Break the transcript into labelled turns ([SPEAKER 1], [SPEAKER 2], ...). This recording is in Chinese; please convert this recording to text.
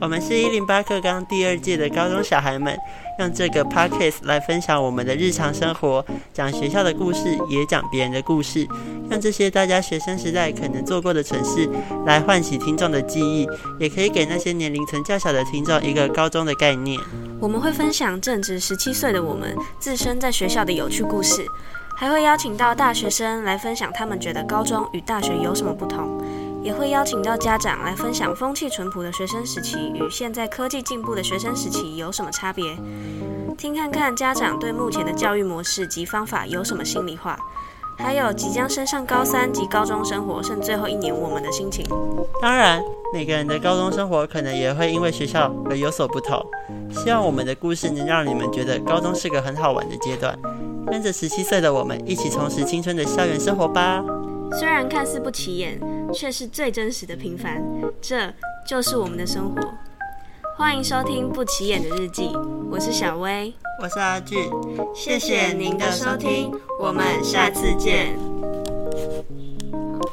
[SPEAKER 1] 我们是一零八课纲第二届的高中小孩们，用这个 podcast 来分享我们的日常生活，讲学校的故事，也讲别人的故事，用这些大家学生时代可能做过的蠢事，来唤起听众的记忆，也可以给那些年龄层较小的听众一个高中的概念。
[SPEAKER 2] 我们会分享正值十七岁的我们自身在学校的有趣故事，还会邀请到大学生来分享他们觉得高中与大学有什么不同。也会邀请到家长来分享风气淳朴的学生时期与现在科技进步的学生时期有什么差别，听看看家长对目前的教育模式及方法有什么心里话，还有即将升上高三及高中生活剩最后一年我们的心情。
[SPEAKER 1] 当然，每个人的高中生活可能也会因为学校而有所不同。希望我们的故事能让你们觉得高中是个很好玩的阶段，跟着十七岁的我们一起重拾青春的校园生活吧。
[SPEAKER 2] 虽然看似不起眼，却是最真实的平凡。这就是我们的生活。欢迎收听《不起眼的日记》，我是小薇，
[SPEAKER 1] 我是阿俊。
[SPEAKER 2] 谢谢您的收听，我们下次见。